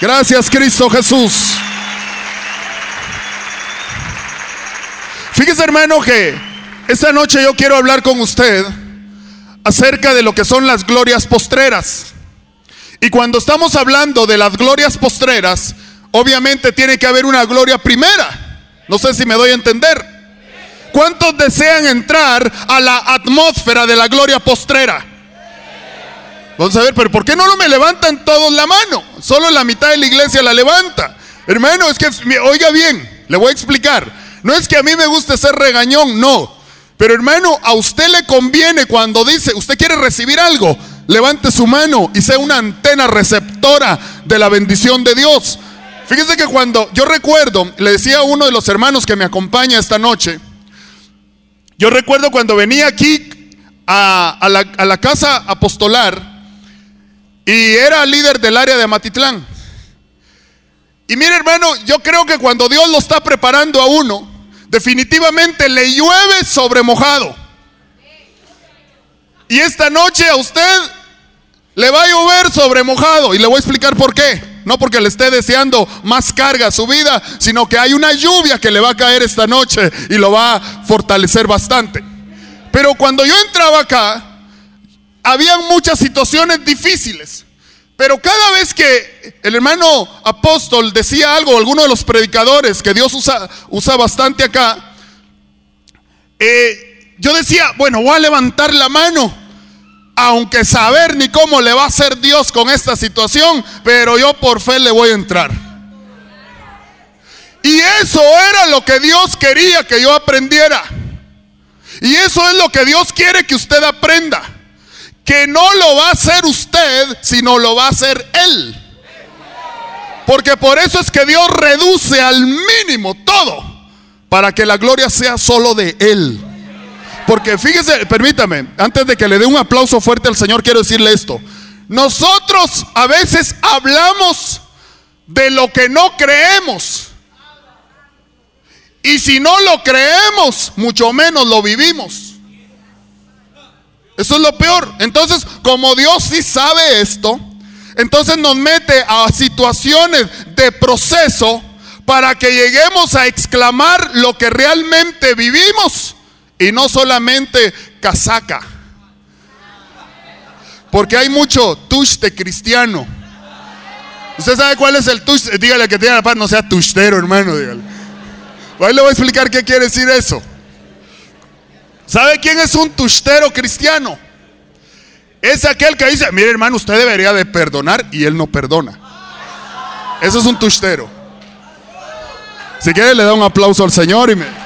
Gracias Cristo Jesús. Fíjese hermano que esta noche yo quiero hablar con usted acerca de lo que son las glorias postreras. Y cuando estamos hablando de las glorias postreras, obviamente tiene que haber una gloria primera. No sé si me doy a entender. ¿Cuántos desean entrar a la atmósfera de la gloria postrera? Vamos a ver, pero ¿por qué no me levantan todos la mano? Solo la mitad de la iglesia la levanta. Hermano, es que, oiga bien, le voy a explicar. No es que a mí me guste ser regañón, no. Pero hermano, a usted le conviene cuando dice, usted quiere recibir algo, levante su mano y sea una antena receptora de la bendición de Dios. Fíjese que cuando yo recuerdo, le decía a uno de los hermanos que me acompaña esta noche, yo recuerdo cuando venía aquí a, la, la casa apostolar y era líder del área de Matitlán. Y mire hermano, yo creo que cuando Dios lo está preparando a uno, definitivamente le llueve sobre mojado. Y esta noche a usted le va a llover sobre mojado. Y le voy a explicar por qué. No porque le esté deseando más carga a su vida, sino que hay una lluvia que le va a caer esta noche y lo va a fortalecer bastante. Pero cuando yo entraba acá, habían muchas situaciones difíciles. Pero cada vez que el hermano apóstol decía algo, alguno de los predicadores que Dios usa, usa bastante acá, eh, yo decía, bueno, voy a levantar la mano, aunque saber ni cómo le va a hacer Dios con esta situación, pero yo por fe le voy a entrar. Y eso era lo que Dios quería que yo aprendiera. Y eso es lo que Dios quiere que usted aprenda que no lo va a hacer usted, sino lo va a hacer Él. Porque por eso es que Dios reduce al mínimo todo, para que la gloria sea solo de Él. Porque fíjese, permítame, antes de que le dé un aplauso fuerte al Señor, quiero decirle esto. Nosotros a veces hablamos de lo que no creemos. Y si no lo creemos, mucho menos lo vivimos. Eso es lo peor. Entonces, como Dios sí sabe esto, entonces nos mete a situaciones de proceso para que lleguemos a exclamar lo que realmente vivimos y no solamente casaca. Porque hay mucho tuste cristiano. ¿Usted sabe cuál es el tuste? Dígale que tiene la paz, no sea tustero, hermano. Dígale. Ahí le voy a explicar qué quiere decir eso. ¿Sabe quién es un tustero cristiano? Es aquel que dice, mire hermano, usted debería de perdonar y él no perdona. Eso es un tustero. Si quiere le da un aplauso al Señor y me...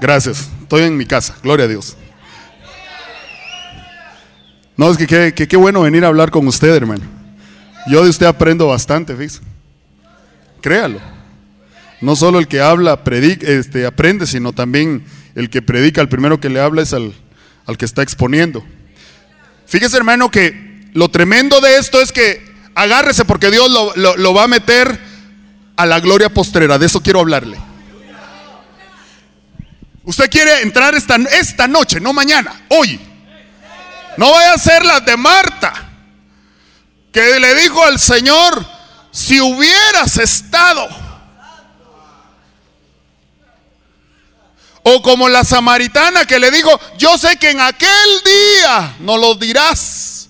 Gracias, estoy en mi casa, gloria a Dios. No, es que qué bueno venir a hablar con usted, hermano. Yo de usted aprendo bastante, fíjese. Créalo. No solo el que habla, predica, este, aprende, sino también el que predica, el primero que le habla es al, que está exponiendo. Fíjese, hermano, que lo tremendo de esto es que agárrese porque Dios lo, lo va a meter a la gloria postrera. De eso quiero hablarle. Usted quiere entrar esta, esta noche, no mañana, hoy no vaya a ser las de Marta, que le dijo al Señor, si hubieras estado. O como la samaritana que le dijo, yo sé que en aquel día no lo dirás.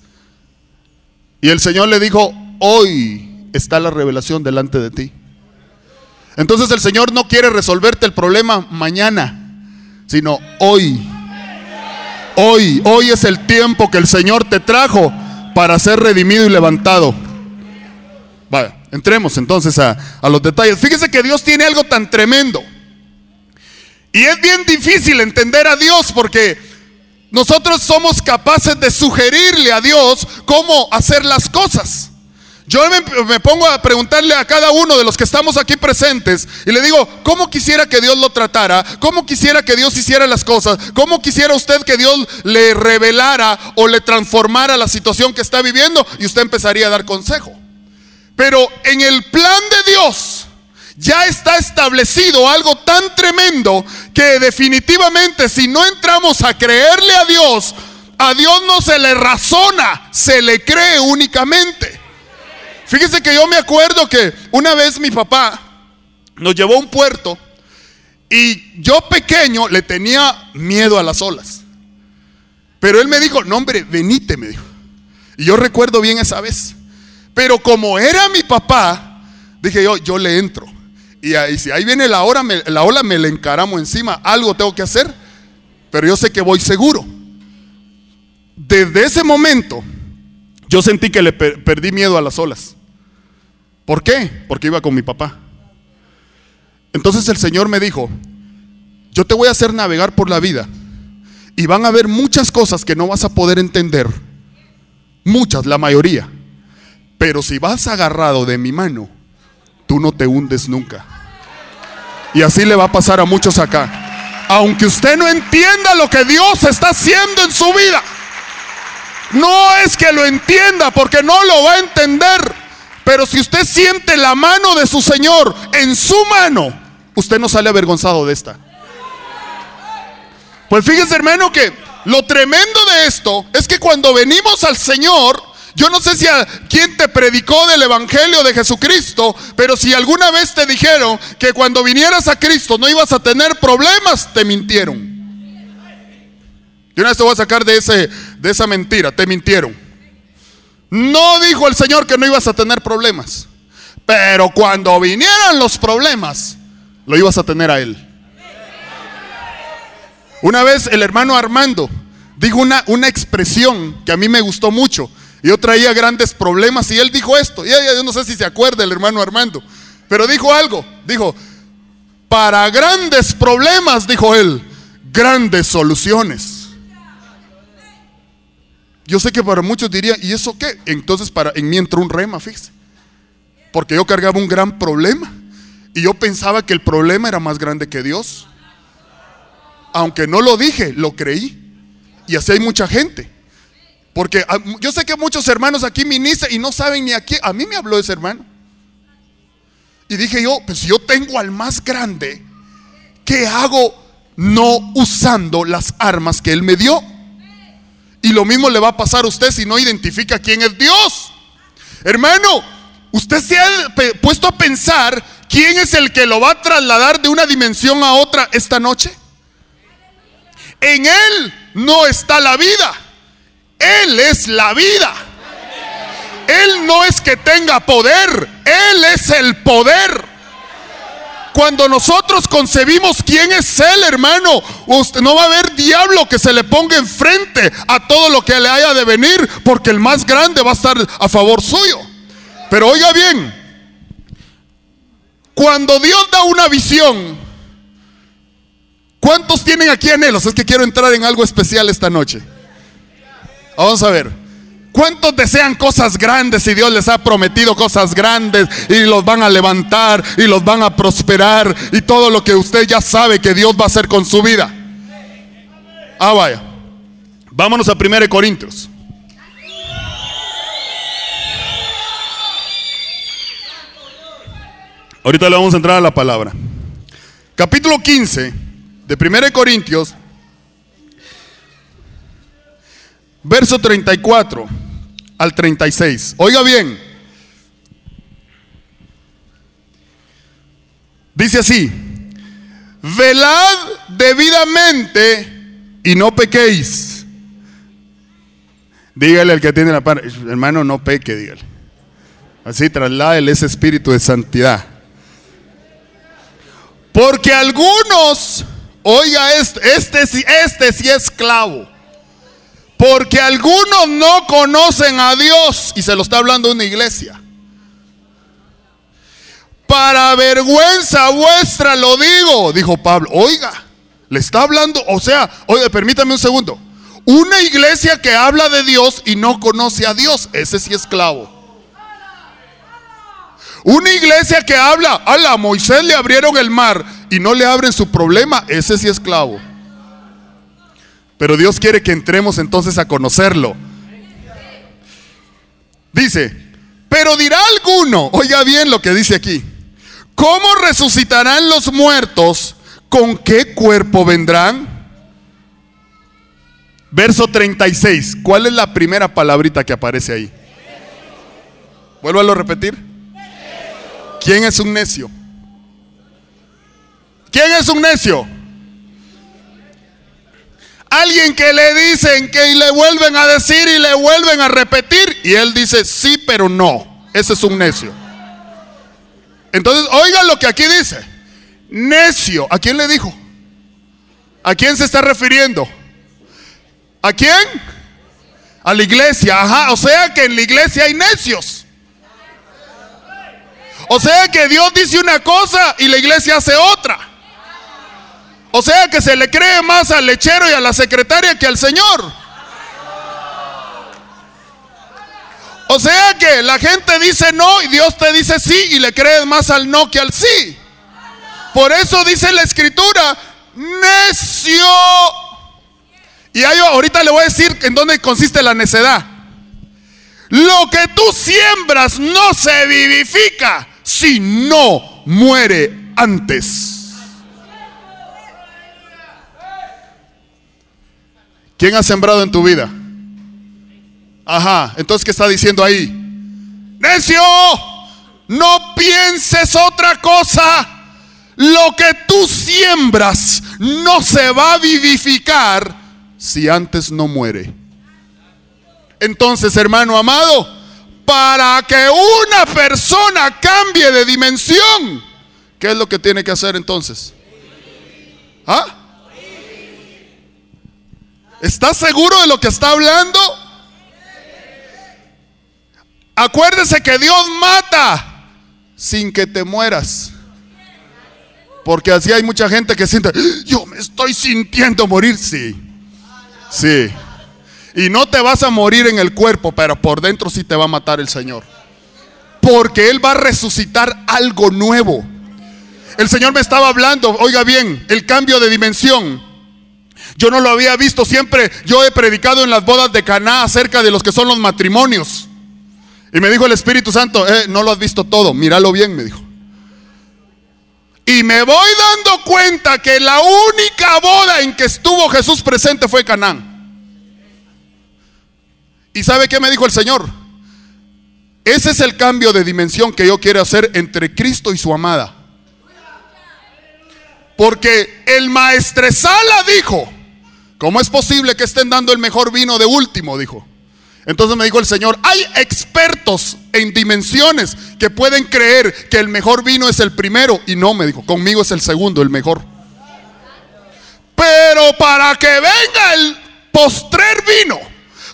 Y el Señor le dijo, hoy está la revelación delante de ti. Entonces el Señor no quiere resolverte el problema mañana, sino hoy. Hoy, hoy es el tiempo que el Señor te trajo para ser redimido y levantado. Vaya, entremos entonces a, a los detalles. Fíjese que Dios tiene algo tan tremendo. Y es bien difícil entender a Dios porque nosotros somos capaces de sugerirle a Dios cómo hacer las cosas. Yo me, pongo a preguntarle a cada uno de los que estamos aquí presentes y le digo, ¿cómo quisiera que Dios lo tratara? ¿Cómo quisiera que Dios hiciera las cosas? ¿Cómo quisiera usted que Dios le revelara o le transformara la situación que está viviendo? Y usted empezaría a dar consejo. Pero en el plan de Dios ya está establecido algo tan tremendo que definitivamente si no entramos a creerle a Dios, a Dios no se le razona, se le cree únicamente. Fíjese que yo me acuerdo que una vez mi papá nos llevó a un puerto y yo pequeño le tenía miedo a las olas. Pero él me dijo, no hombre, venite, me dijo. Y yo recuerdo bien esa vez. Pero como era mi papá, dije yo, yo le entro. Y ahí, si ahí viene la, hora, la ola, me le encaramo encima. Algo tengo que hacer, pero yo sé que voy seguro. Desde ese momento, yo sentí que le perdí miedo a las olas. ¿Por qué? Porque iba con mi papá. Entonces el Señor me dijo, yo te voy a hacer navegar por la vida y van a haber muchas cosas que no vas a poder entender. Muchas, la mayoría. Pero si vas agarrado de mi mano, tú no te hundes nunca. Y así le va a pasar a muchos acá. Aunque usted no entienda lo que Dios está haciendo en su vida. No es que lo entienda porque no lo va a entender. Pero si usted siente la mano de su Señor en su mano, usted no sale avergonzado de esta. Pues fíjese hermano que lo tremendo de esto es que cuando venimos al Señor, yo no sé si a quién te predicó del Evangelio de Jesucristo, pero si alguna vez te dijeron que cuando vinieras a Cristo no ibas a tener problemas, te mintieron. Yo una vez te voy a sacar de, de esa mentira, te mintieron. No dijo el Señor que no ibas a tener problemas. Pero cuando vinieran los problemas, lo ibas a tener a Él. Una vez el hermano Armando dijo una, una expresión que a mí me gustó mucho. Yo traía grandes problemas y él dijo esto. Y yo no sé si se acuerda el hermano Armando. Pero dijo algo. Dijo, para grandes problemas, dijo él, grandes soluciones. Yo sé que para muchos dirían, ¿y eso qué? Entonces para, en mí entró un rema, fíjese. Porque yo cargaba un gran problema. Y yo pensaba que el problema era más grande que Dios. Aunque no lo dije, lo creí. Y así hay mucha gente. Porque ah, yo sé que muchos hermanos aquí ministran y no saben ni a quién. A mí me habló ese hermano. Y dije yo, pues si yo tengo al más grande, ¿qué hago no usando las armas que él me dio? Y lo mismo le va a pasar a usted si no identifica quién es Dios. Hermano, usted se ha puesto a pensar quién es el que lo va a trasladar de una dimensión a otra esta noche. En Él no está la vida. Él es la vida. Él no es que tenga poder. Él es el poder. Cuando nosotros concebimos quién es Él, hermano, usted no va a haber diablo que se le ponga enfrente a todo lo que le haya de venir, porque el más grande va a estar a favor suyo. Pero oiga bien, cuando Dios da una visión, ¿cuántos tienen aquí anhelos? Es que quiero entrar en algo especial esta noche. Vamos a ver. ¿Cuántos desean cosas grandes y Dios les ha prometido cosas grandes y los van a levantar y los van a prosperar y todo lo que usted ya sabe que Dios va a hacer con su vida? Ah, vaya. Vámonos a 1 Corintios. Ahorita le vamos a entrar a la palabra. Capítulo 15 de 1 Corintios, verso 34 al 36. Oiga bien. Dice así, velad debidamente y no pequéis. Dígale al que tiene la par, hermano, no peque, dígale. Así traslade ese espíritu de santidad. Porque algunos, oiga este, este, este sí es esclavo. Porque algunos no conocen a Dios. Y se lo está hablando una iglesia. Para vergüenza vuestra lo digo, dijo Pablo. Oiga, le está hablando, o sea, oiga, permítame un segundo. Una iglesia que habla de Dios y no conoce a Dios, ese sí es esclavo. Una iglesia que habla, a Moisés le abrieron el mar y no le abren su problema, ese sí es esclavo. Pero Dios quiere que entremos entonces a conocerlo. Dice, pero dirá alguno, oiga bien lo que dice aquí, ¿cómo resucitarán los muertos? ¿Con qué cuerpo vendrán? Verso 36, ¿cuál es la primera palabrita que aparece ahí? Vuelvo a repetir. ¿Quién es un necio? ¿Quién es un necio? Alguien que le dicen que le vuelven a decir y le vuelven a repetir y él dice sí, pero no. Ese es un necio. Entonces, oigan lo que aquí dice. Necio. ¿A quién le dijo? ¿A quién se está refiriendo? ¿A quién? A la iglesia. Ajá. O sea que en la iglesia hay necios. O sea que Dios dice una cosa y la iglesia hace otra. O sea que se le cree más al lechero y a la secretaria que al Señor. O sea que la gente dice no y Dios te dice sí y le crees más al no que al sí. Por eso dice la escritura, necio. Y ahorita le voy a decir en dónde consiste la necedad. Lo que tú siembras no se vivifica si no muere antes. ¿Quién ha sembrado en tu vida? Ajá, entonces ¿qué está diciendo ahí? Necio, no pienses otra cosa. Lo que tú siembras no se va a vivificar si antes no muere. Entonces, hermano amado, para que una persona cambie de dimensión, ¿qué es lo que tiene que hacer entonces? ¿Ah? ¿Estás seguro de lo que está hablando? Acuérdese que Dios mata sin que te mueras. Porque así hay mucha gente que siente, yo me estoy sintiendo morir. Sí, sí. Y no te vas a morir en el cuerpo, pero por dentro sí te va a matar el Señor. Porque Él va a resucitar algo nuevo. El Señor me estaba hablando, oiga bien, el cambio de dimensión. Yo no lo había visto siempre. Yo he predicado en las bodas de Caná acerca de los que son los matrimonios. Y me dijo el Espíritu Santo, eh, no lo has visto todo, míralo bien, me dijo. Y me voy dando cuenta que la única boda en que estuvo Jesús presente fue Canaán. ¿Y sabe qué me dijo el Señor? Ese es el cambio de dimensión que yo quiero hacer entre Cristo y su amada. Porque el maestresala dijo, ¿Cómo es posible que estén dando el mejor vino de último? Dijo. Entonces me dijo el Señor, hay expertos en dimensiones que pueden creer que el mejor vino es el primero. Y no, me dijo, conmigo es el segundo, el mejor. Pero para que venga el postrer vino,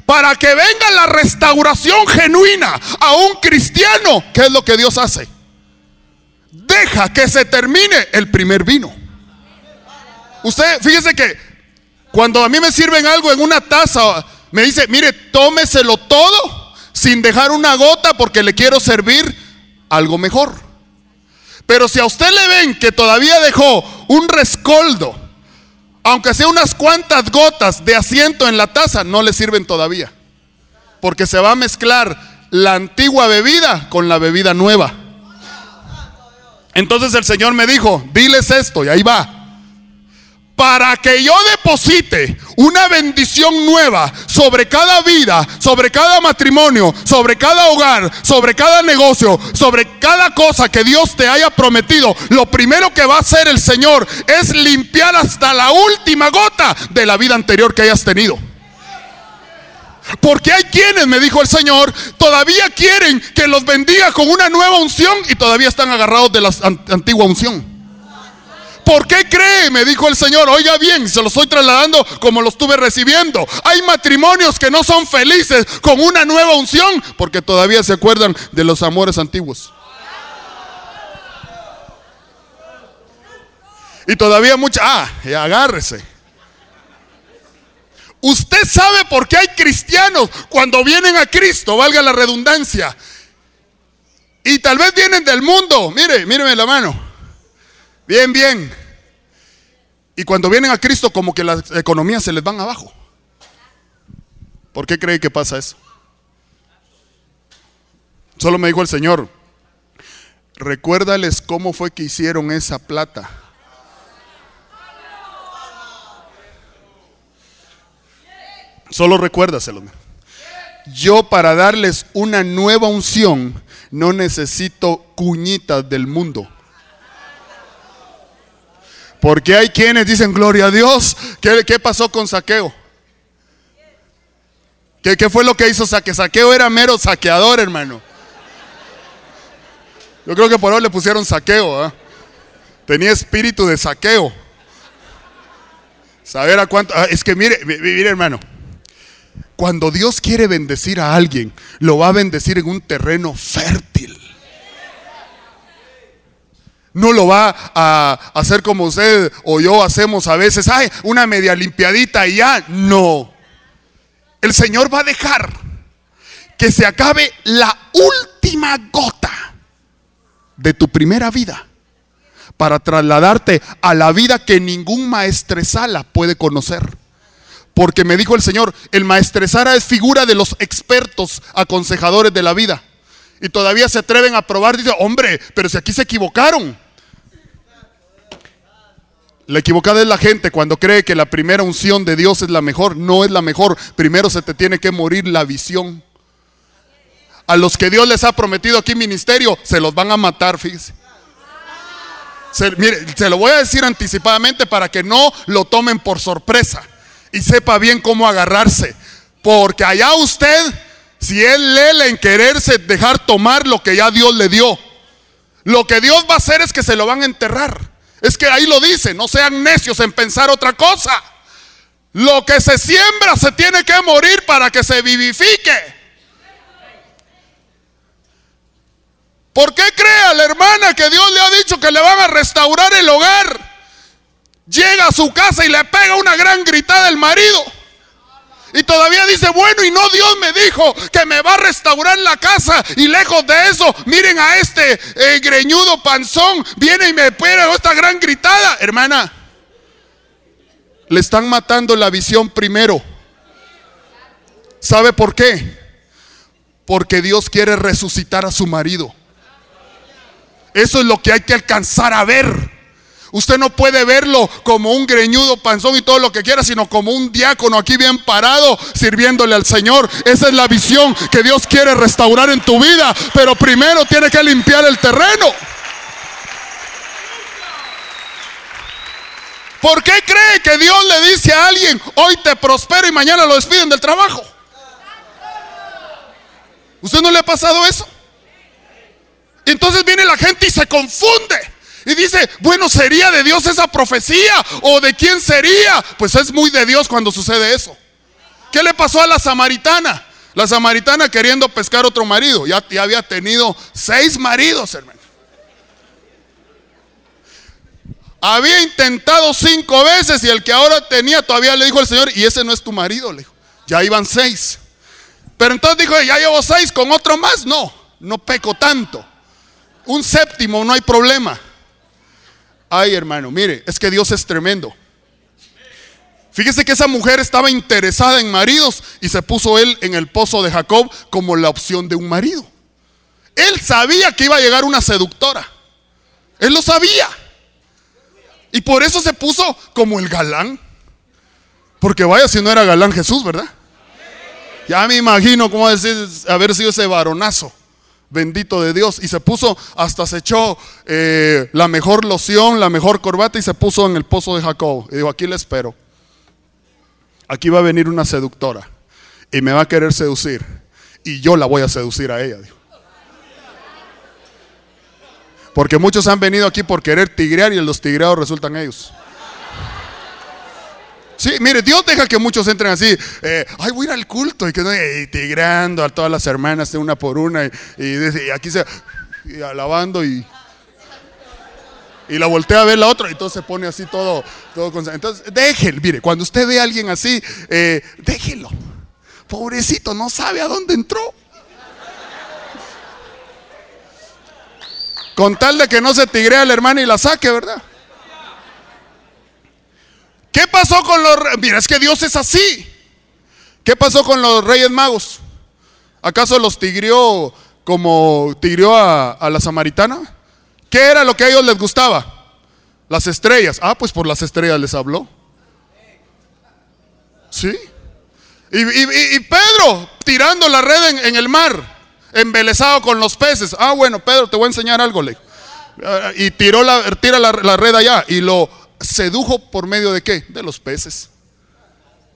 para que venga la restauración genuina a un cristiano, ¿qué es lo que Dios hace? Deja que se termine el primer vino. Usted, fíjese que cuando a mí me sirven algo en una taza, me dice, mire, tómeselo todo sin dejar una gota porque le quiero servir algo mejor. Pero si a usted le ven que todavía dejó un rescoldo, aunque sea unas cuantas gotas de asiento en la taza, no le sirven todavía. Porque se va a mezclar la antigua bebida con la bebida nueva. Entonces el Señor me dijo, diles esto, y ahí va para que yo deposite una bendición nueva sobre cada vida, sobre cada matrimonio, sobre cada hogar, sobre cada negocio, sobre cada cosa que Dios te haya prometido, lo primero que va a hacer el Señor es limpiar hasta la última gota de la vida anterior que hayas tenido. Porque hay quienes, me dijo el Señor, todavía quieren que los bendiga con una nueva unción y todavía están agarrados de la antigua unción. ¿Por qué cree? Me dijo el Señor. Oiga bien, se lo estoy trasladando como lo estuve recibiendo. Hay matrimonios que no son felices con una nueva unción porque todavía se acuerdan de los amores antiguos. Y todavía mucha... Ah, agárrese. Usted sabe por qué hay cristianos cuando vienen a Cristo, valga la redundancia, Y tal vez vienen del mundo. Mire, míreme la mano. Bien, bien. Y cuando vienen a Cristo como que las economías se les van abajo. ¿Por qué cree que pasa eso? Solo me dijo el Señor, recuérdales cómo fue que hicieron esa plata. Solo recuérdaselo. Yo para darles una nueva unción no necesito cuñitas del mundo. Porque hay quienes dicen, gloria a Dios, ¿qué, pasó con saqueo? ¿Qué, ¿Qué, fue lo que hizo saqueo? Saqueo era mero saqueador, hermano. Yo creo que por hoy le pusieron saqueo. ¿ah? Tenía espíritu de saqueo. Saber a cuánto. Ah, es que mire, mire, hermano. Cuando Dios quiere bendecir a alguien, lo va a bendecir en un terreno fértil. No lo va a hacer como usted o yo hacemos a veces, ay, una media limpiadita y ya. No. El Señor va a dejar que se acabe la última gota de tu primera vida para trasladarte a la vida que ningún maestresala puede conocer. Porque me dijo el Señor, el maestresara es figura de los expertos aconsejadores de la vida. Y todavía se atreven a probar, dice, hombre, pero si aquí se equivocaron. La equivocada es la gente cuando cree que la primera unción de Dios es la mejor. No es la mejor. Primero se te tiene que morir la visión. A los que Dios les ha prometido aquí ministerio, se los van a matar, fíjese. Se, mire, se lo voy a decir anticipadamente para que no lo tomen por sorpresa y sepa bien cómo agarrarse. Porque allá usted, si él lee en quererse dejar tomar lo que ya Dios le dio, lo que Dios va a hacer es que se lo van a enterrar. Es que ahí lo dice, no sean necios en pensar otra cosa. Lo que se siembra se tiene que morir para que se vivifique. ¿Por qué cree a la hermana que Dios le ha dicho que le van a restaurar el hogar? llega a su casa y le pega una gran gritada al marido. Y todavía dice, bueno, y no Dios me dijo que me va a restaurar la casa. Y lejos de eso, miren a este eh, greñudo panzón, viene y me pega esta gran gritada. Hermana, le están matando la visión primero. ¿Sabe por qué? Porque Dios quiere resucitar a su marido. Eso es lo que hay que alcanzar a ver. Usted no puede verlo como un greñudo panzón y todo lo que quiera, sino como un diácono aquí bien parado sirviéndole al Señor. Esa es la visión que Dios quiere restaurar en tu vida, pero primero tiene que limpiar el terreno. ¿Por qué cree que Dios le dice a alguien, hoy te prospero y mañana lo despiden del trabajo? ¿Usted no le ha pasado eso? Entonces viene la gente y se confunde. Y dice, bueno, ¿sería de Dios esa profecía? ¿O de quién sería? Pues es muy de Dios cuando sucede eso. ¿Qué le pasó a la samaritana? La samaritana queriendo pescar otro marido. Ya, ya había tenido seis maridos, hermano. Había intentado cinco veces y el que ahora tenía todavía le dijo al Señor, y ese no es tu marido, le dijo. Ya iban seis. Pero entonces dijo, ya llevo seis con otro más. No, no peco tanto. Un séptimo, no hay problema. Ay, hermano, mire, es que Dios es tremendo. Fíjese que esa mujer estaba interesada en maridos y se puso él en el pozo de Jacob como la opción de un marido. Él sabía que iba a llegar una seductora. Él lo sabía. Y por eso se puso como el galán. Porque vaya si no era galán Jesús, ¿verdad? Ya me imagino cómo decir haber sido ese varonazo bendito de Dios. Y se puso, hasta se echó eh, la mejor loción, la mejor corbata y se puso en el pozo de Jacob. Y dijo, aquí le espero. Aquí va a venir una seductora y me va a querer seducir. Y yo la voy a seducir a ella. Porque muchos han venido aquí por querer tigrear y los tigreados resultan ellos. Sí, mire, Dios deja que muchos entren así. Eh, ay, voy a ir al culto y que y tigrando a todas las hermanas de una por una. Y, aquí se. alabando y. Y la voltea a ver la otra y todo se pone así todo. todo entonces, déjelo. Mire, cuando usted ve a alguien así, eh, déjelo. Pobrecito, no sabe a dónde entró. Con tal de que no se tigrea el hermano y la saque, ¿verdad? ¿Qué pasó con los... Mira, es que Dios es así. ¿Qué pasó con los reyes magos? ¿Acaso los tigrió como tigrió a, la samaritana? ¿Qué era lo que a ellos les gustaba? Las estrellas. Ah, pues por las estrellas les habló. ¿Sí? Y, Pedro tirando la red en, el mar, embelesado con los peces. Ah, bueno, Pedro, te voy a enseñar algo, le. Y tiró la, tira la red allá y lo sedujo por medio de qué? De los peces.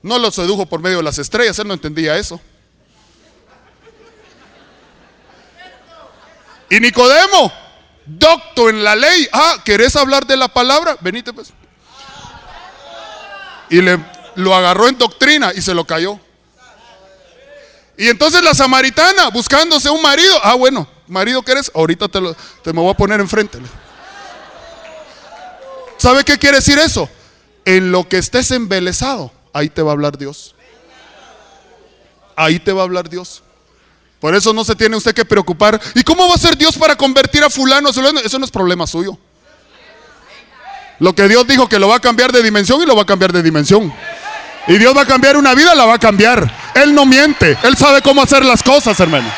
No lo sedujo por medio de las estrellas, él no entendía eso. Y Nicodemo, docto en la ley, ah, ¿querés hablar de la palabra? Venite pues. Y le, lo agarró en doctrina y se lo cayó. Y entonces la samaritana, buscándose un marido, ah, bueno, marido que ahorita te, lo, te me voy a poner enfrente. ¿Sabe qué quiere decir eso? En lo que estés embelesado, ahí te va a hablar Dios. Ahí te va a hablar Dios. Por eso no se tiene usted que preocupar. ¿Y cómo va a ser Dios para convertir a fulano? Eso no es problema suyo. Lo que Dios dijo que lo va a cambiar de dimensión y lo va a cambiar de dimensión. Y Dios va a cambiar una vida, la va a cambiar. Él no miente. Él sabe cómo hacer las cosas, hermano.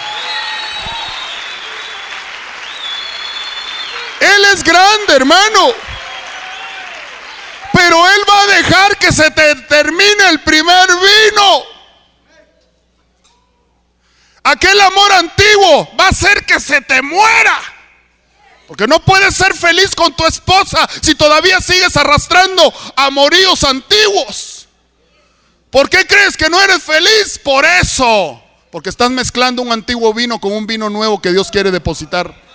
Él es grande, hermano. Pero Él va a dejar que se te termine el primer vino. Aquel amor antiguo va a hacer que se te muera. Porque no puedes ser feliz con tu esposa si todavía sigues arrastrando amoríos antiguos. ¿Por qué crees que no eres feliz? Por eso. Porque estás mezclando un antiguo vino con un vino nuevo que Dios quiere depositar.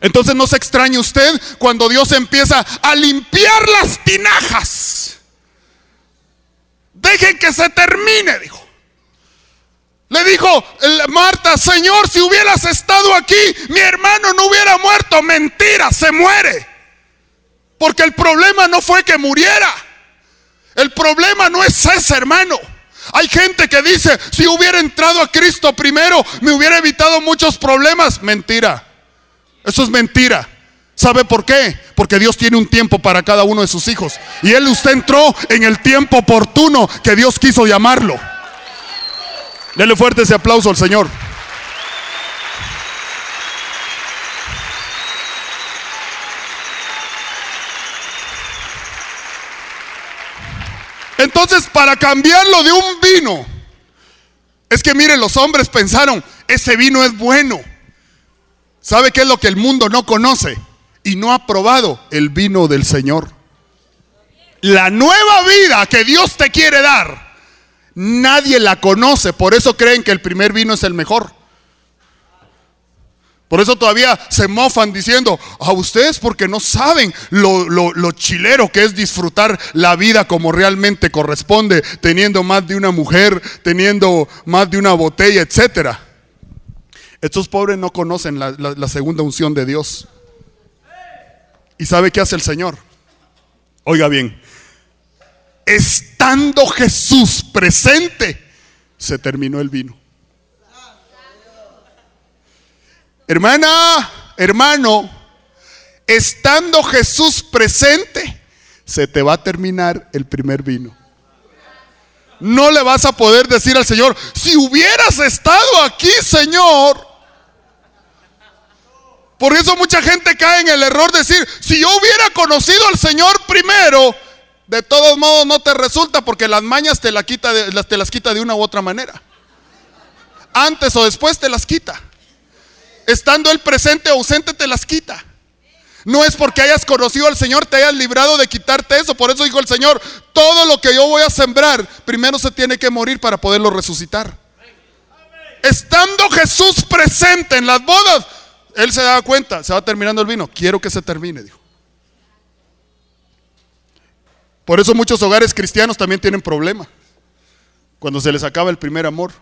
Entonces no se extrañe usted cuando Dios empieza a limpiar las tinajas. Dejen que se termine, dijo. Le dijo Marta, Señor, si hubieras estado aquí, mi hermano no hubiera muerto. Mentira, se muere. Porque el problema no fue que muriera. El problema no es ese, hermano. Hay gente que dice, si hubiera entrado a Cristo primero, me hubiera evitado muchos problemas. Mentira. Eso es mentira. ¿Sabe por qué? Porque Dios tiene un tiempo para cada uno de sus hijos. Y Él usted entró en el tiempo oportuno que Dios quiso llamarlo. Dele fuerte ese aplauso al Señor. Entonces, para cambiarlo de un vino, es que miren, los hombres pensaron, ese vino es bueno. ¿Sabe qué es lo que el mundo no conoce? Y no ha probado el vino del Señor. La nueva vida que Dios te quiere dar, nadie la conoce. Por eso creen que el primer vino es el mejor. Por eso todavía se mofan diciendo, a ustedes porque no saben lo, lo, chilero que es disfrutar la vida como realmente corresponde, teniendo más de una mujer, teniendo más de una botella, etcétera. Estos pobres no conocen la, segunda unción de Dios. ¿Y sabe qué hace el Señor? Oiga bien, estando Jesús presente, se terminó el vino. Hermana, hermano, estando Jesús presente, se te va a terminar el primer vino. No le vas a poder decir al Señor, si hubieras estado aquí, Señor. Por eso mucha gente cae en el error de decir, si yo hubiera conocido al Señor primero, de todos modos no te resulta porque las mañas te, las quita de una u otra manera. Antes o después te las quita. Estando el presente o ausente te las quita. No es porque hayas conocido al Señor, te hayas librado de quitarte eso. Por eso dijo el Señor, todo lo que yo voy a sembrar, primero se tiene que morir para poderlo resucitar. Estando Jesús presente en las bodas, Él se daba cuenta, se va terminando el vino. Quiero que se termine, dijo. Por eso muchos hogares cristianos también tienen problema. Cuando se les acaba el primer amor.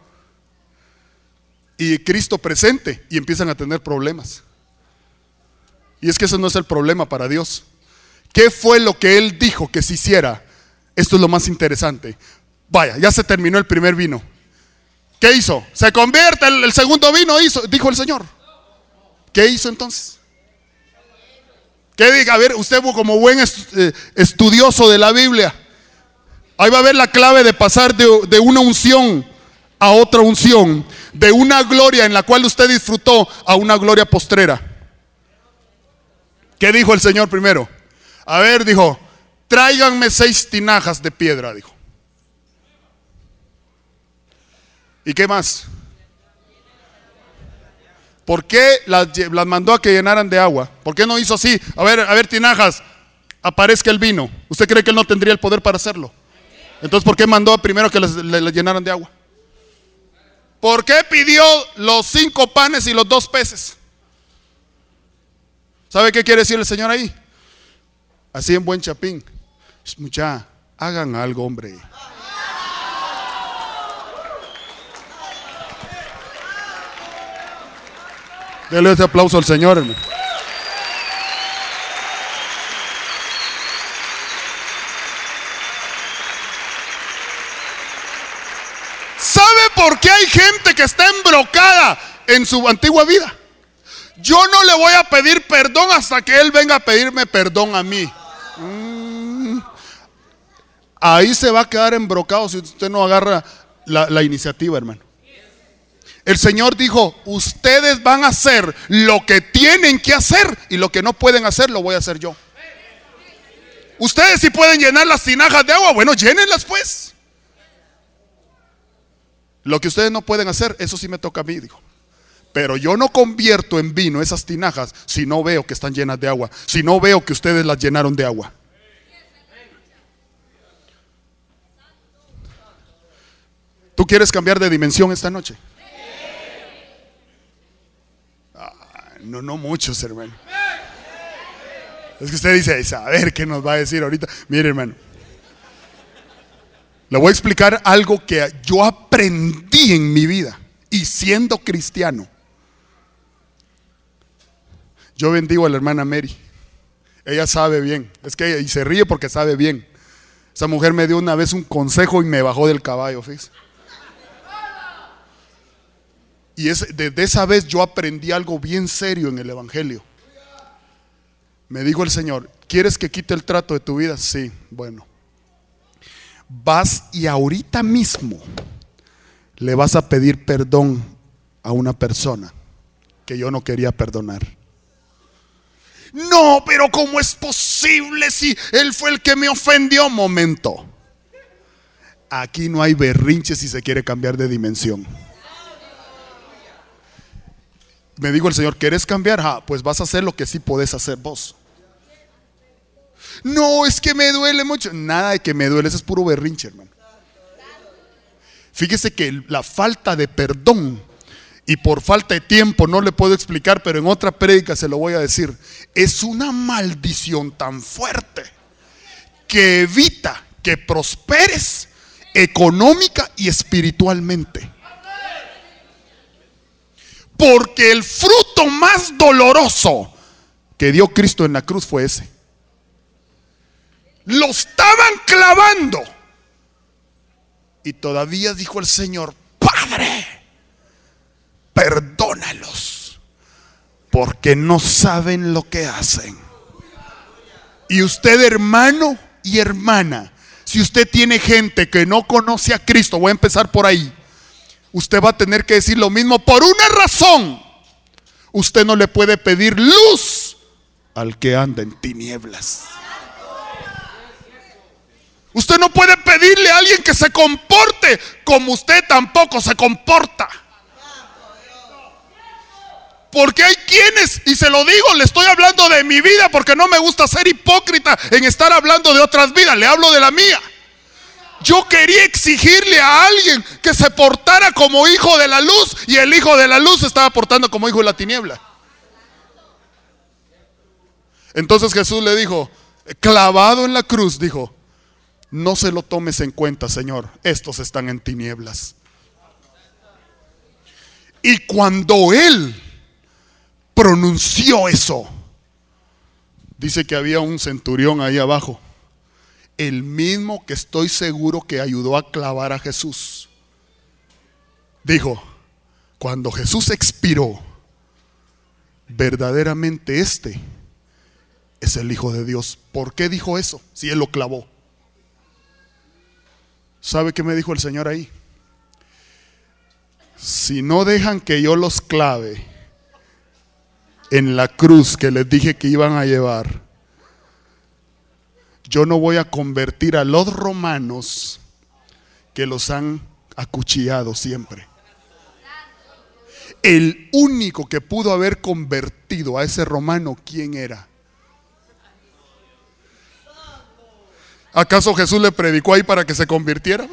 Y Cristo presente y empiezan a tener problemas. Y es que ese no es el problema para Dios. ¿Qué fue lo que Él dijo que se hiciera? Esto es lo más interesante. Vaya, ya se terminó el primer vino. ¿Qué hizo? Se convierte el, el segundo vino, hizo, dijo el Señor. ¿Qué hizo entonces? Que diga, a ver, usted como buen eh, estudioso de la Biblia, ahí va a ver la clave de pasar de una unción a otra unción, de una gloria en la cual usted disfrutó a una gloria postrera. ¿Qué dijo el Señor primero? A ver, dijo, tráiganme seis tinajas de piedra, dijo. ¿Y qué más? ¿Por qué las, mandó a que llenaran de agua? ¿Por qué no hizo así? A ver, a ver, tinajas, aparezca el vino. ¿Usted cree que él no tendría el poder para hacerlo? Entonces, ¿por qué mandó primero que les, llenaran de agua? ¿Por qué pidió los cinco panes y los dos peces? ¿Sabe qué quiere decir el Señor ahí? Así en buen chapín. Mucha, hagan algo, hombre. Dele ese aplauso al Señor, hermano. ¿Sabe por qué hay gente que está embrocada en su antigua vida? Yo no le voy a pedir perdón hasta que Él venga a pedirme perdón a mí. Mm. Ahí se va a quedar embrocado si usted no agarra la, iniciativa, hermano. El Señor dijo, ustedes van a hacer lo que tienen que hacer y lo que no pueden hacer lo voy a hacer yo. Ustedes si pueden llenar las tinajas de agua, bueno, llénenlas pues. Lo que ustedes no pueden hacer, eso sí me toca a mí, dijo. Pero yo no convierto en vino esas tinajas si no veo que están llenas de agua, si no veo que ustedes las llenaron de agua. ¿Tú quieres cambiar de dimensión esta noche? No, no muchos, hermano. Es que usted dice, a ver qué nos va a decir ahorita. Mire, hermano. Le voy a explicar algo que yo aprendí en mi vida y siendo cristiano. Yo bendigo a la hermana Mary. Ella sabe bien. Es que y se ríe porque sabe bien. Esa mujer me dio una vez un consejo y me bajó del caballo, fíjese. Y desde esa vez yo aprendí algo bien serio en el Evangelio. Me dijo el Señor, ¿quieres que quite el trato de tu vida? Sí, bueno. Vas y ahorita mismo le vas a pedir perdón a una persona que yo no quería perdonar. No, pero ¿cómo es posible si él fue el que me ofendió? Momento. Aquí no hay berrinche si se quiere cambiar de dimensión me dijo el Señor, ¿quieres cambiar? Ah, pues vas a hacer lo que sí podés hacer vos. No, es que me duele mucho. Nada de que me duele, es puro berrinche, hermano. Fíjese que la falta de perdón, y por falta de tiempo no le puedo explicar, pero en otra prédica se lo voy a decir, es una maldición tan fuerte que evita que prosperes económica y espiritualmente. Porque el fruto más doloroso que dio Cristo en la cruz fue ese. Lo estaban clavando. Y todavía dijo el Señor, Padre, porque no saben lo que hacen. Y usted, hermano y hermana, si usted tiene gente que no conoce a Cristo, voy a empezar por ahí usted va a tener que decir lo mismo por una razón. Usted no le puede pedir luz al que anda en tinieblas. Usted no puede pedirle a alguien que se comporte como usted tampoco se comporta. Porque hay quienes, y se lo digo, le estoy hablando de mi vida porque no me gusta ser hipócrita en estar hablando de otras vidas, le hablo de la mía. Yo quería exigirle a alguien que se portara como hijo de la luz y el hijo de la luz se estaba portando como hijo de la tiniebla. Entonces Jesús le dijo, clavado en la cruz, dijo, no se lo tomes en cuenta, Señor, estos están en tinieblas. Y cuando él pronunció eso, dice que había un centurión ahí abajo el mismo que estoy seguro que ayudó a clavar a Jesús. Dijo, cuando Jesús expiró, verdaderamente este es el Hijo de Dios. ¿Por qué dijo eso si Él lo clavó? ¿Sabe qué me dijo el Señor ahí? Si no dejan que yo los clave en la cruz que les dije que iban a llevar, yo no voy a convertir a los romanos que los han acuchillado siempre. El único que pudo haber convertido a ese romano, ¿quién era? ¿Acaso Jesús le predicó ahí para que se convirtiera?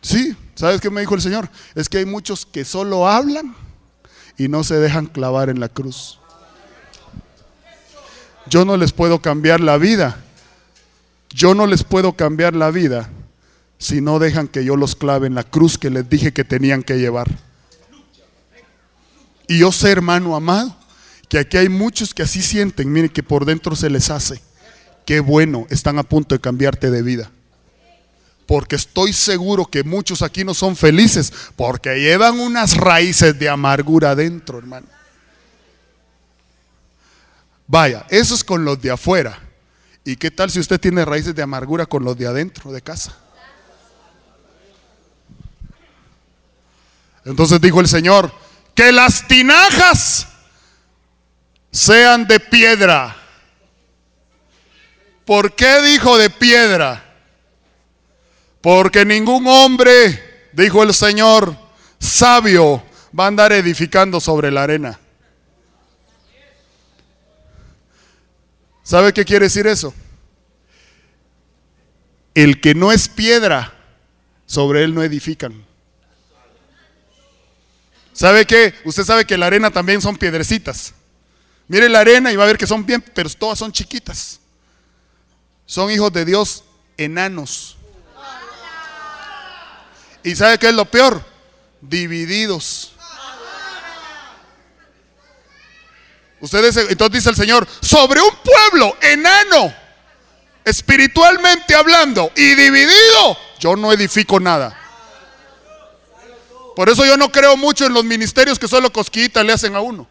Sí, ¿sabes qué me dijo el Señor? Es que hay muchos que solo hablan y no se dejan clavar en la cruz. Yo no les puedo cambiar la vida. Yo no les puedo cambiar la vida si no dejan que yo los clave en la cruz que les dije que tenían que llevar. Y yo sé, hermano amado, que aquí hay muchos que así sienten, miren que por dentro se les hace. Qué bueno, están a punto de cambiarte de vida. Porque estoy seguro que muchos aquí no son felices porque llevan unas raíces de amargura adentro, hermano. Vaya, eso es con los de afuera. ¿Y qué tal si usted tiene raíces de amargura con los de adentro de casa? Entonces dijo el Señor, que las tinajas sean de piedra. ¿Por qué dijo de piedra? Porque ningún hombre, dijo el Señor, sabio, va a andar edificando sobre la arena. ¿Sabe qué quiere decir eso? El que no es piedra, sobre él no edifican. ¿Sabe qué? Usted sabe que la arena también son piedrecitas. Mire la arena y va a ver que son bien, pero todas son chiquitas. Son hijos de Dios enanos. ¿Y sabe qué es lo peor? Divididos. Ustedes, entonces dice el Señor, sobre un pueblo enano, espiritualmente hablando y dividido, yo no edifico nada. Por eso yo no creo mucho en los ministerios que solo cosquita le hacen a uno.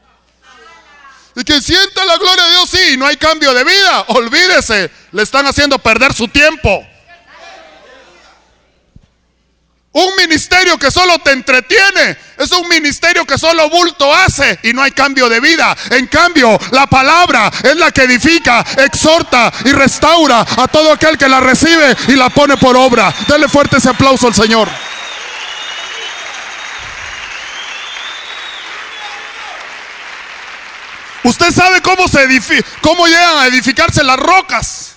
Y que sienta la gloria de Dios, sí, no hay cambio de vida. Olvídese, le están haciendo perder su tiempo. Un ministerio que solo te entretiene es un ministerio que solo bulto hace y no hay cambio de vida. En cambio, la palabra es la que edifica, exhorta y restaura a todo aquel que la recibe y la pone por obra. Dele fuerte ese aplauso al Señor. Usted sabe cómo se cómo llegan a edificarse las rocas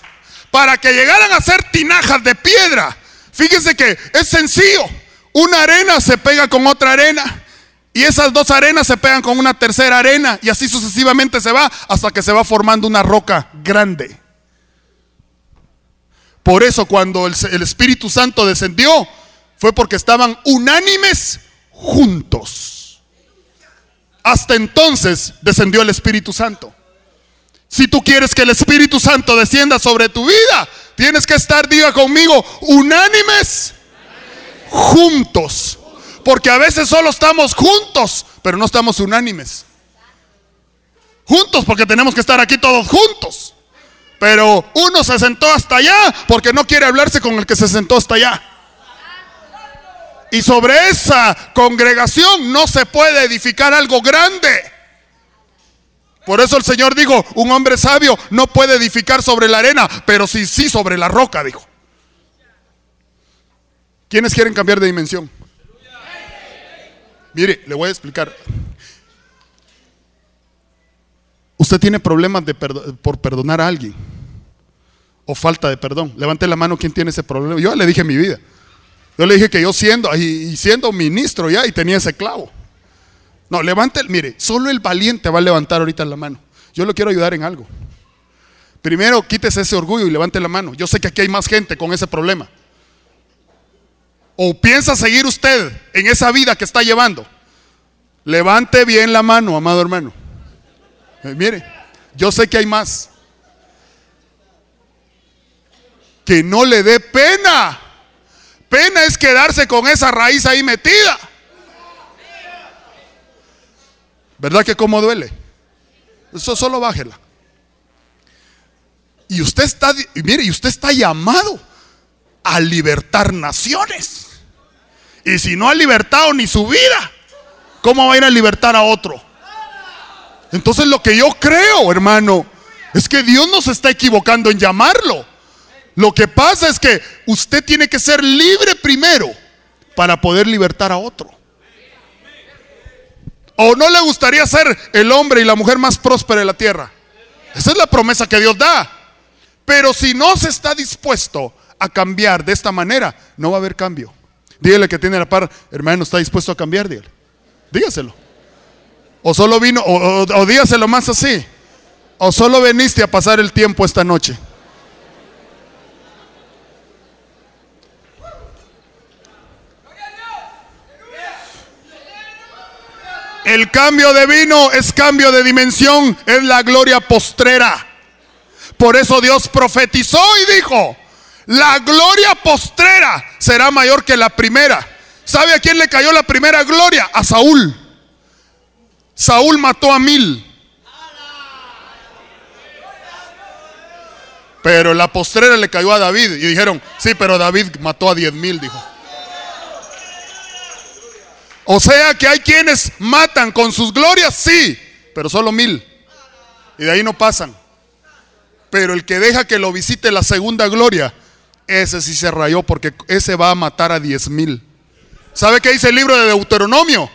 para que llegaran a ser tinajas de piedra. Fíjese que es sencillo. Una arena se pega con otra arena y esas dos arenas se pegan con una tercera arena y así sucesivamente se va hasta que se va formando una roca grande. Por eso cuando el, el Espíritu Santo descendió fue porque estaban unánimes juntos. Hasta entonces descendió el Espíritu Santo. Si tú quieres que el Espíritu Santo descienda sobre tu vida, tienes que estar, diga conmigo, unánimes, juntos. Porque a veces solo estamos juntos, pero no estamos unánimes. Juntos porque tenemos que estar aquí todos juntos. Pero uno se sentó hasta allá porque no quiere hablarse con el que se sentó hasta allá. Y sobre esa congregación no se puede edificar algo grande. Por eso el Señor dijo, un hombre sabio no puede edificar sobre la arena, pero sí, sí sobre la roca, dijo. ¿Quiénes quieren cambiar de dimensión? Mire, le voy a explicar. Usted tiene problemas por perdonar a alguien o falta de perdón. Levante la mano, ¿quién tiene ese problema? Yo le dije mi vida. Yo le dije que yo siendo, y siendo ministro ya, y tenía ese clavo. No, levante, mire, solo el valiente va a levantar ahorita la mano. Yo lo quiero ayudar en algo. Primero, quítese ese orgullo y levante la mano. Yo sé que aquí hay más gente con ese problema. ¿O piensa seguir usted en esa vida que está llevando? Levante bien la mano, amado hermano. Eh, mire, yo sé que hay más. Que no le dé pena Pena es quedarse con esa raíz ahí metida. ¿Verdad que como duele? Eso solo bájela. Y usted está, mire, y usted está llamado a libertar naciones. Y si no ha libertado ni su vida, ¿cómo va a ir a libertar a otro? Entonces lo que yo creo, hermano, es que Dios no se está equivocando en llamarlo. Lo que pasa es que usted tiene que ser libre primero para poder libertar a otro. ¿O no le gustaría ser el hombre y la mujer más próspera de la tierra? Esa es la promesa que Dios da. Pero si no se está dispuesto a cambiar de esta manera, no va a haber cambio. Dígale que tiene la par, hermano, ¿está dispuesto a cambiar? Dígale. Dígaselo. O solo vino, o, o dígaselo más así. O solo veniste a pasar el tiempo esta noche. El cambio de vino es cambio de dimensión, es la gloria postrera. Por eso Dios profetizó y dijo, la gloria postrera será mayor que la primera. ¿Sabe a quién le cayó la primera gloria? A Saúl. Saúl mató a mil. Pero la postrera le cayó a David. Y dijeron, sí, pero David mató a diez mil, dijo. O sea que hay quienes matan con sus glorias, sí, pero solo mil. Y de ahí no pasan. Pero el que deja que lo visite la segunda gloria, ese sí se rayó porque ese va a matar a diez mil. ¿Sabe qué dice el libro de Deuteronomio?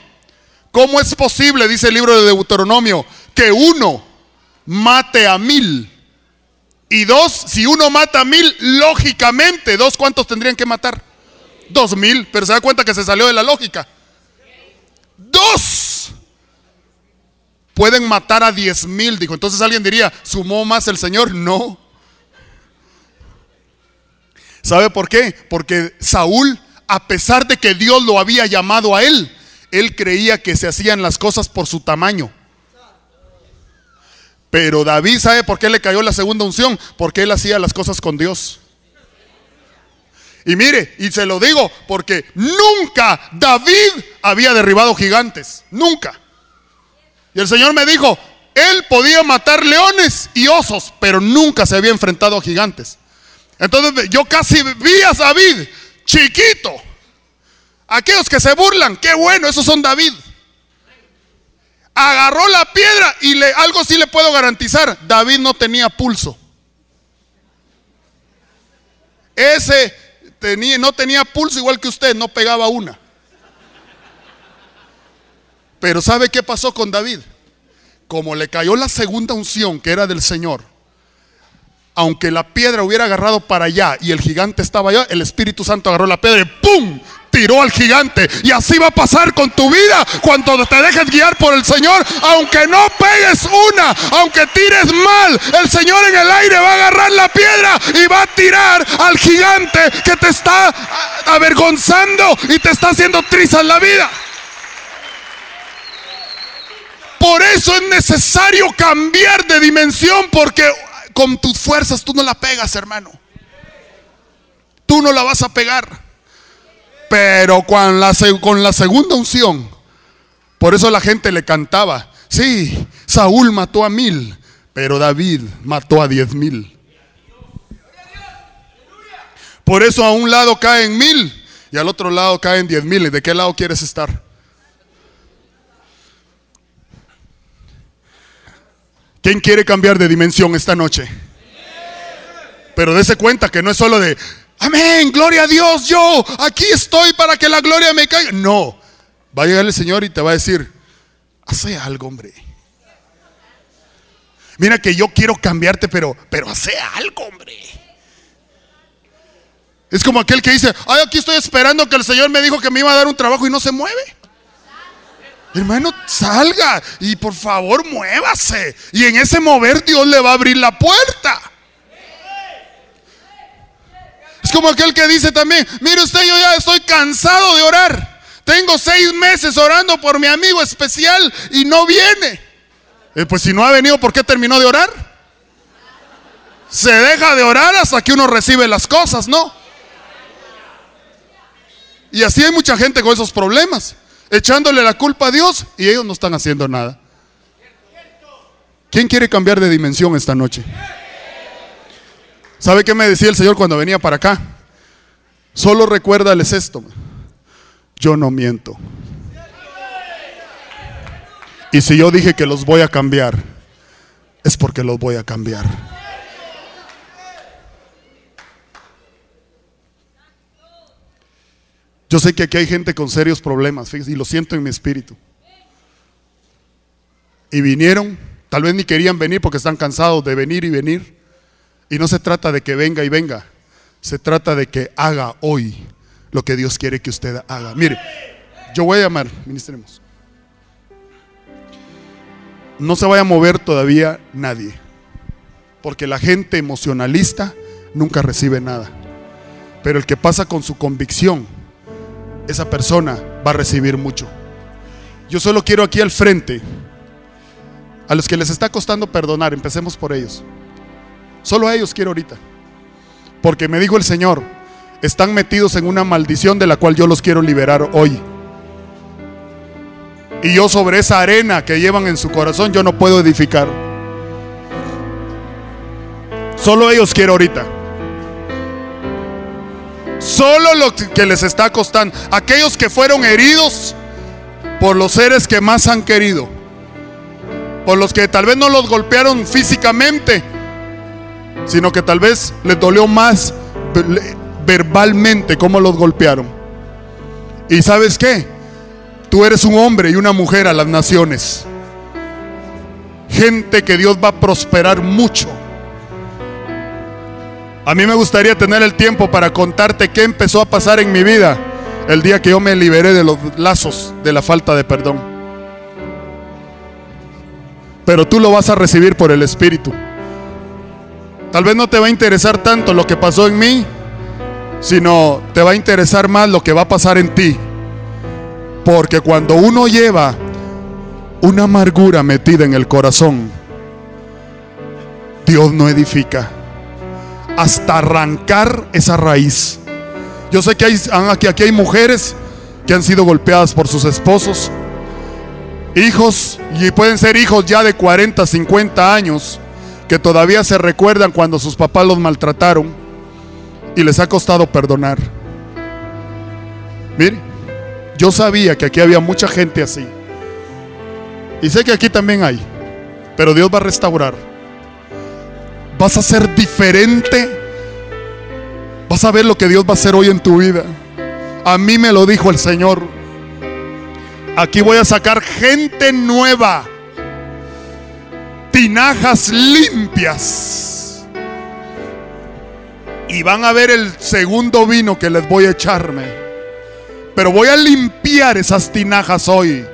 ¿Cómo es posible, dice el libro de Deuteronomio, que uno mate a mil? Y dos, si uno mata a mil, lógicamente, dos, ¿cuántos tendrían que matar? Dos mil, pero se da cuenta que se salió de la lógica pueden matar a diez mil. Dijo, entonces alguien diría, ¿sumó más el Señor? No. ¿Sabe por qué? Porque Saúl, a pesar de que Dios lo había llamado a él, él creía que se hacían las cosas por su tamaño. Pero David, ¿sabe por qué le cayó la segunda unción? Porque él hacía las cosas con Dios. Y mire, y se lo digo porque nunca David había derribado gigantes, nunca. Y el Señor me dijo, él podía matar leones y osos, pero nunca se había enfrentado a gigantes. Entonces yo casi vi a David chiquito. Aquellos que se burlan, qué bueno, esos son David. Agarró la piedra y le, algo sí le puedo garantizar, David no tenía pulso. Ese tenía, no tenía pulso igual que usted, no pegaba una. Pero ¿sabe qué pasó con David? Como le cayó la segunda unción que era del Señor, aunque la piedra hubiera agarrado para allá y el gigante estaba allá, el Espíritu Santo agarró la piedra y ¡pum! Tiró al gigante. Y así va a pasar con tu vida cuando te dejes guiar por el Señor. Aunque no pegues una, aunque tires mal, el Señor en el aire va a agarrar la piedra y va a tirar al gigante que te está avergonzando y te está haciendo trizas la vida. Por eso es necesario cambiar de dimensión porque con tus fuerzas tú no la pegas, hermano. Tú no la vas a pegar. Pero con la, con la segunda unción, por eso la gente le cantaba, sí, Saúl mató a mil, pero David mató a diez mil. Por eso a un lado caen mil y al otro lado caen diez mil. ¿De qué lado quieres estar? ¿Quién quiere cambiar de dimensión esta noche? Pero dése cuenta que no es solo de, Amén, gloria a Dios, yo aquí estoy para que la gloria me caiga. No, va a llegar el Señor y te va a decir, hace algo, hombre. Mira que yo quiero cambiarte, pero, pero hace algo, hombre. Es como aquel que dice, ay, aquí estoy esperando que el Señor me dijo que me iba a dar un trabajo y no se mueve. Hermano, salga y por favor muévase. Y en ese mover Dios le va a abrir la puerta. Es como aquel que dice también, mire usted, yo ya estoy cansado de orar. Tengo seis meses orando por mi amigo especial y no viene. Eh, pues si no ha venido, ¿por qué terminó de orar? Se deja de orar hasta que uno recibe las cosas, ¿no? Y así hay mucha gente con esos problemas, echándole la culpa a Dios y ellos no están haciendo nada. ¿Quién quiere cambiar de dimensión esta noche? ¿Sabe qué me decía el Señor cuando venía para acá? Solo recuérdales esto. Yo no miento. Y si yo dije que los voy a cambiar, es porque los voy a cambiar. Yo sé que aquí hay gente con serios problemas, y lo siento en mi espíritu. Y vinieron, tal vez ni querían venir porque están cansados de venir y venir. Y no se trata de que venga y venga, se trata de que haga hoy lo que Dios quiere que usted haga. Mire, yo voy a llamar, ministremos. No se vaya a mover todavía nadie, porque la gente emocionalista nunca recibe nada. Pero el que pasa con su convicción, esa persona va a recibir mucho. Yo solo quiero aquí al frente, a los que les está costando perdonar, empecemos por ellos. Solo a ellos quiero ahorita. Porque me dijo el Señor, están metidos en una maldición de la cual yo los quiero liberar hoy. Y yo sobre esa arena que llevan en su corazón yo no puedo edificar. Solo ellos quiero ahorita. Solo lo que les está costando. Aquellos que fueron heridos por los seres que más han querido. Por los que tal vez no los golpearon físicamente, sino que tal vez les dolió más verbalmente cómo los golpearon. ¿Y sabes qué? Tú eres un hombre y una mujer a las naciones. Gente que Dios va a prosperar mucho a mí me gustaría tener el tiempo para contarte qué empezó a pasar en mi vida el día que yo me liberé de los lazos de la falta de perdón. Pero tú lo vas a recibir por el Espíritu. Tal vez no te va a interesar tanto lo que pasó en mí, sino te va a interesar más lo que va a pasar en ti. Porque cuando uno lleva una amargura metida en el corazón, Dios no edifica hasta arrancar esa raíz. Yo sé que hay, aquí, aquí hay mujeres que han sido golpeadas por sus esposos, hijos, y pueden ser hijos ya de 40, 50 años, que todavía se recuerdan cuando sus papás los maltrataron y les ha costado perdonar. Mire, yo sabía que aquí había mucha gente así. Y sé que aquí también hay. Pero Dios va a restaurar vas a ser diferente. Vas a ver lo que Dios va a hacer hoy en tu vida. A mí me lo dijo el Señor. Aquí voy a sacar gente nueva. Tinajas limpias. Y van a ver el segundo vino que les voy a echarme. Pero voy a limpiar esas tinajas hoy.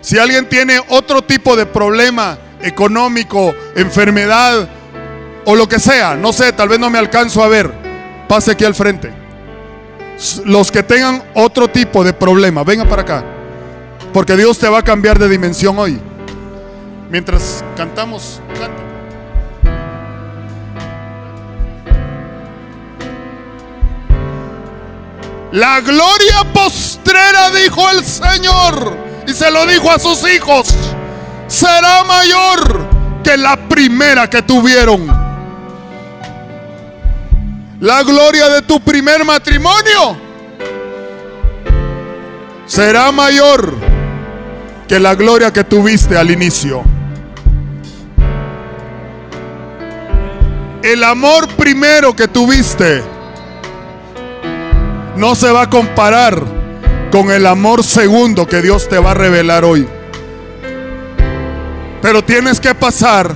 Si alguien tiene otro tipo de problema, económico, enfermedad o lo que sea, no sé, tal vez no me alcanzo a ver, pase aquí al frente. Los que tengan otro tipo de problema, venga para acá, porque Dios te va a cambiar de dimensión hoy. Mientras cantamos, La gloria postrera, dijo el Señor, y se lo dijo a sus hijos será mayor que la primera que tuvieron. La gloria de tu primer matrimonio será mayor la gloria que tuviste al inicio. El amor primero que tuviste no se va a comparar con el amor segundo que Dios te va a revelar hoy. Pero tienes que pasar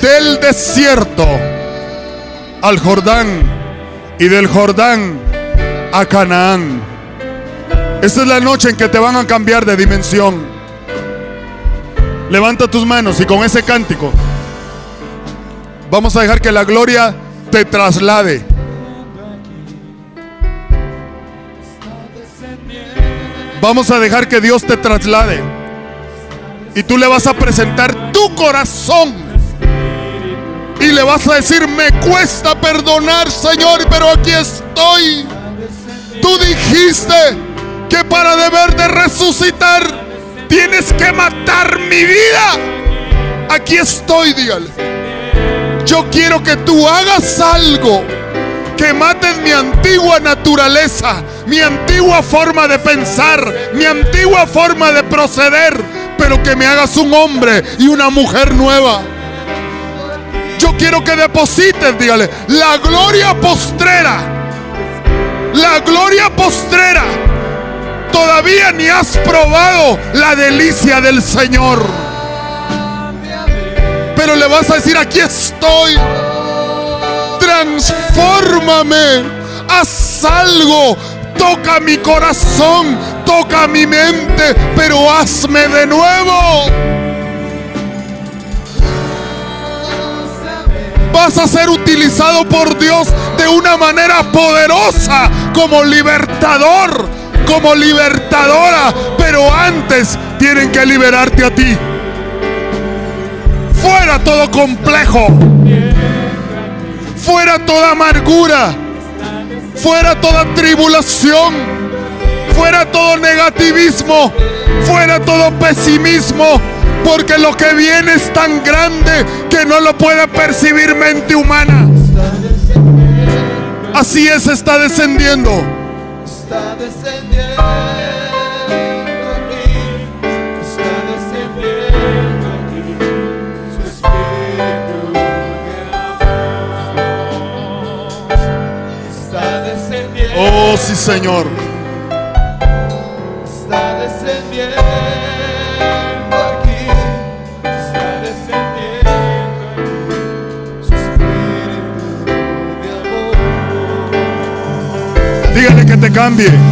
del desierto al Jordán y del Jordán a Canaán. Esta es la noche en que te van a cambiar de dimensión. Levanta tus manos y con ese cántico vamos a dejar que la gloria te traslade. Vamos a dejar que Dios te traslade. Y tú le vas a presentar tu corazón. Y le vas a decir, me cuesta perdonar, Señor, pero aquí estoy. Tú dijiste que para deber de resucitar tienes que matar mi vida. Aquí estoy, dígale. yo quiero que tú hagas algo que mates mi antigua naturaleza, mi antigua forma de pensar, mi antigua forma de proceder, pero que me hagas un hombre y una mujer nueva. Yo quiero que deposites, dígale, la gloria postrera. La gloria postrera. Todavía ni has probado la delicia del Señor. Pero le vas a decir, aquí estoy. Transfórmame. Haz algo. Toca mi corazón. Toca mi mente. Pero hazme de nuevo. vas a ser utilizado por Dios de una manera poderosa como libertador, como libertadora. Pero antes tienen que liberarte a ti. Fuera todo complejo. Fuera toda amargura. Fuera toda tribulación. Fuera todo negativismo. Fuera todo pesimismo porque lo que viene es tan grande que no lo puede percibir mente humana. Así es, está descendiendo. Está descendiendo aquí. Está descendiendo aquí. Su espíritu Está descendiendo. Oh, sí, Señor. Está descendiendo. Dígale que te cambie.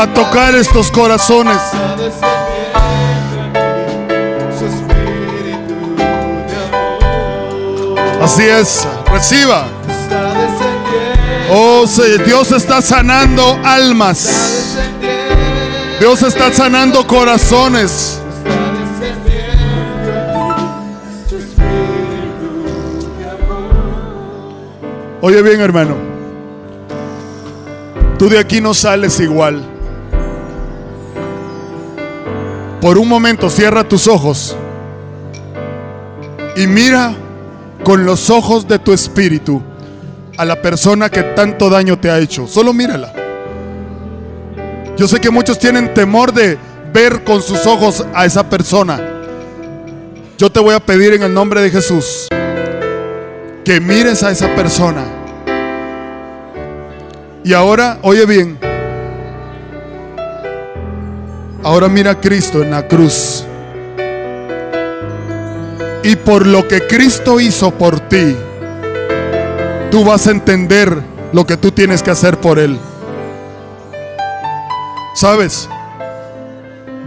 a tocar estos corazones. Así es, reciba. Oh, Dios está sanando almas. Dios está sanando corazones. Oye bien, hermano. Tú de aquí no sales igual. Por un momento cierra tus ojos y mira con los ojos de tu espíritu a la persona que tanto daño te ha hecho. Solo mírala. Yo sé que muchos tienen temor de ver con sus ojos a esa persona. Yo te voy a pedir en el nombre de Jesús que mires a esa persona. Y ahora, oye bien, ahora mira a Cristo en la cruz. Y por lo que Cristo hizo por ti, tú vas a entender lo que tú tienes que hacer por Él. ¿Sabes?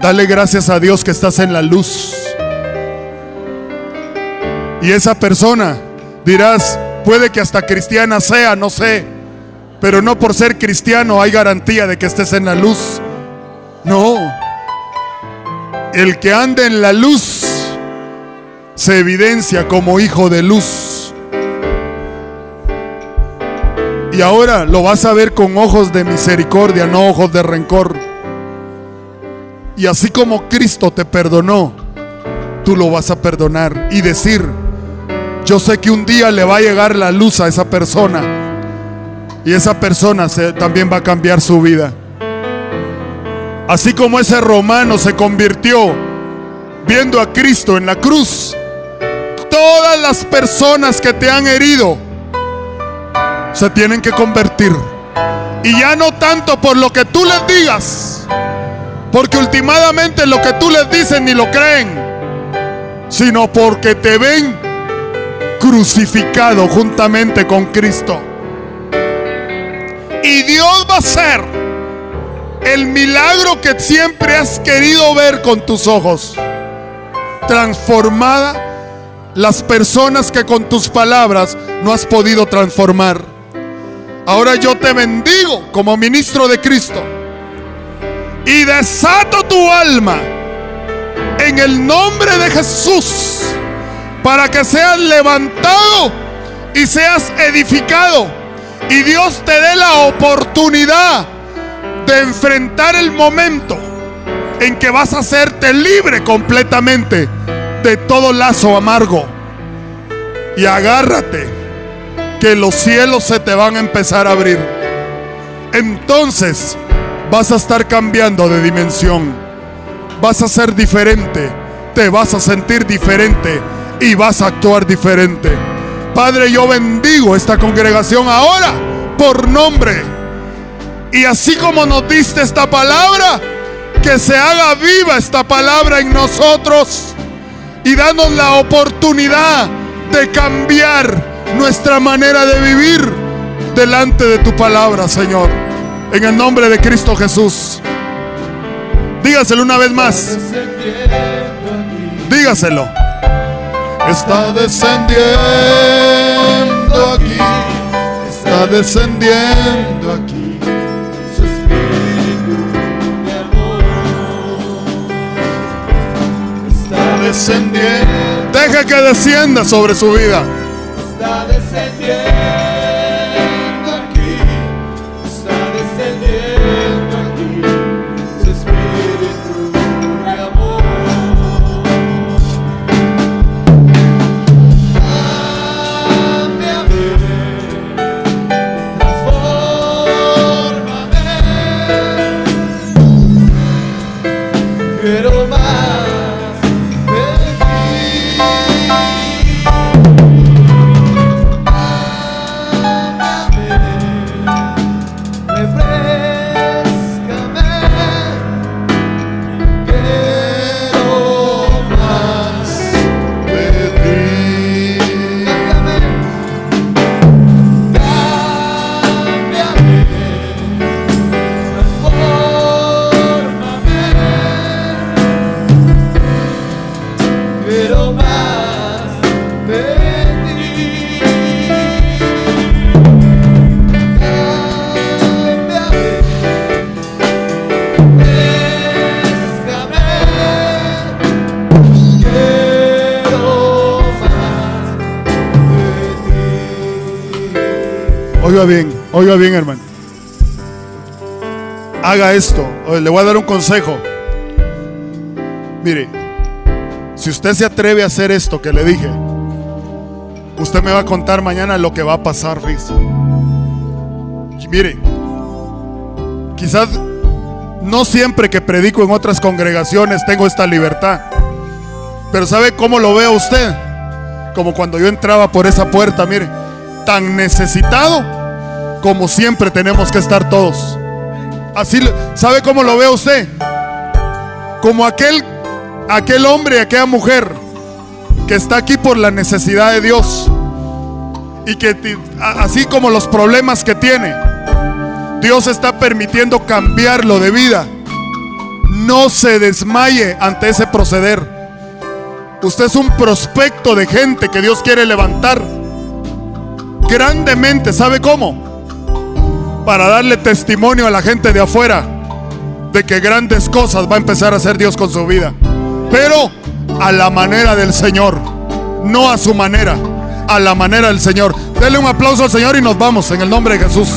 Dale gracias a Dios que estás en la luz. Y esa persona Dirás, puede que hasta cristiana sea, no sé. Pero no por ser cristiano hay garantía de que estés en la luz. No. El que anda en la luz se evidencia como hijo de luz. Y ahora lo vas a ver con ojos de misericordia, no ojos de rencor. Y así como Cristo te perdonó, tú lo vas a perdonar y decir, yo sé que un día le va a llegar la luz a esa persona. Y esa persona también va a cambiar su vida. Así como ese romano se convirtió viendo a Cristo en la cruz. Todas las personas que te han herido se tienen que convertir. Y ya no tanto por lo que tú les digas. Porque últimamente lo que tú les dices ni lo creen. Sino porque te ven crucificado juntamente con Cristo. Y Dios va a hacer el milagro que siempre has querido ver con tus ojos. Transformada las personas que con tus palabras no has podido transformar. Ahora yo te bendigo como ministro de Cristo y desato tu alma en el nombre de Jesús para que seas levantado y seas edificado y Dios te dé la oportunidad de enfrentar el momento en que vas a hacerte libre completamente de todo lazo amargo. Y agárrate, que los cielos se te van a empezar a abrir. Entonces vas a estar cambiando de dimensión. Vas a ser diferente, te vas a sentir diferente y vas a actuar diferente. Padre, yo bendigo esta congregación ahora por nombre. Y así como nos diste esta palabra, que se haga viva esta palabra en nosotros y danos la oportunidad de cambiar nuestra manera de vivir delante de tu palabra, Señor. En el nombre de Cristo Jesús. Dígaselo una vez más. Dígaselo. Está descendiendo aquí. Está descendiendo aquí. Descendiendo. Deje que descienda sobre su vida. Está descendiendo Oiga bien, oiga bien, hermano. Haga esto. Le voy a dar un consejo. Mire, si usted se atreve a hacer esto que le dije, usted me va a contar mañana lo que va a pasar, fíjese. Mire, quizás no siempre que predico en otras congregaciones tengo esta libertad. Pero ¿sabe cómo lo veo usted? Como cuando yo entraba por esa puerta, mire, tan necesitado como siempre tenemos que estar todos. Así, ¿sabe cómo lo ve usted? Como aquel, aquel hombre, aquella mujer que está aquí por la necesidad de Dios y que así como los problemas que tiene, Dios está permitiendo cambiarlo de vida. No se desmaye ante ese proceder. Usted es un prospecto de gente que Dios quiere levantar grandemente. ¿Sabe cómo? Para darle testimonio a la gente de afuera de que grandes cosas va a empezar a hacer Dios con su vida. Pero a la manera del Señor, no a su manera, a la manera del Señor. Dele un aplauso al Señor y nos vamos en el nombre de Jesús.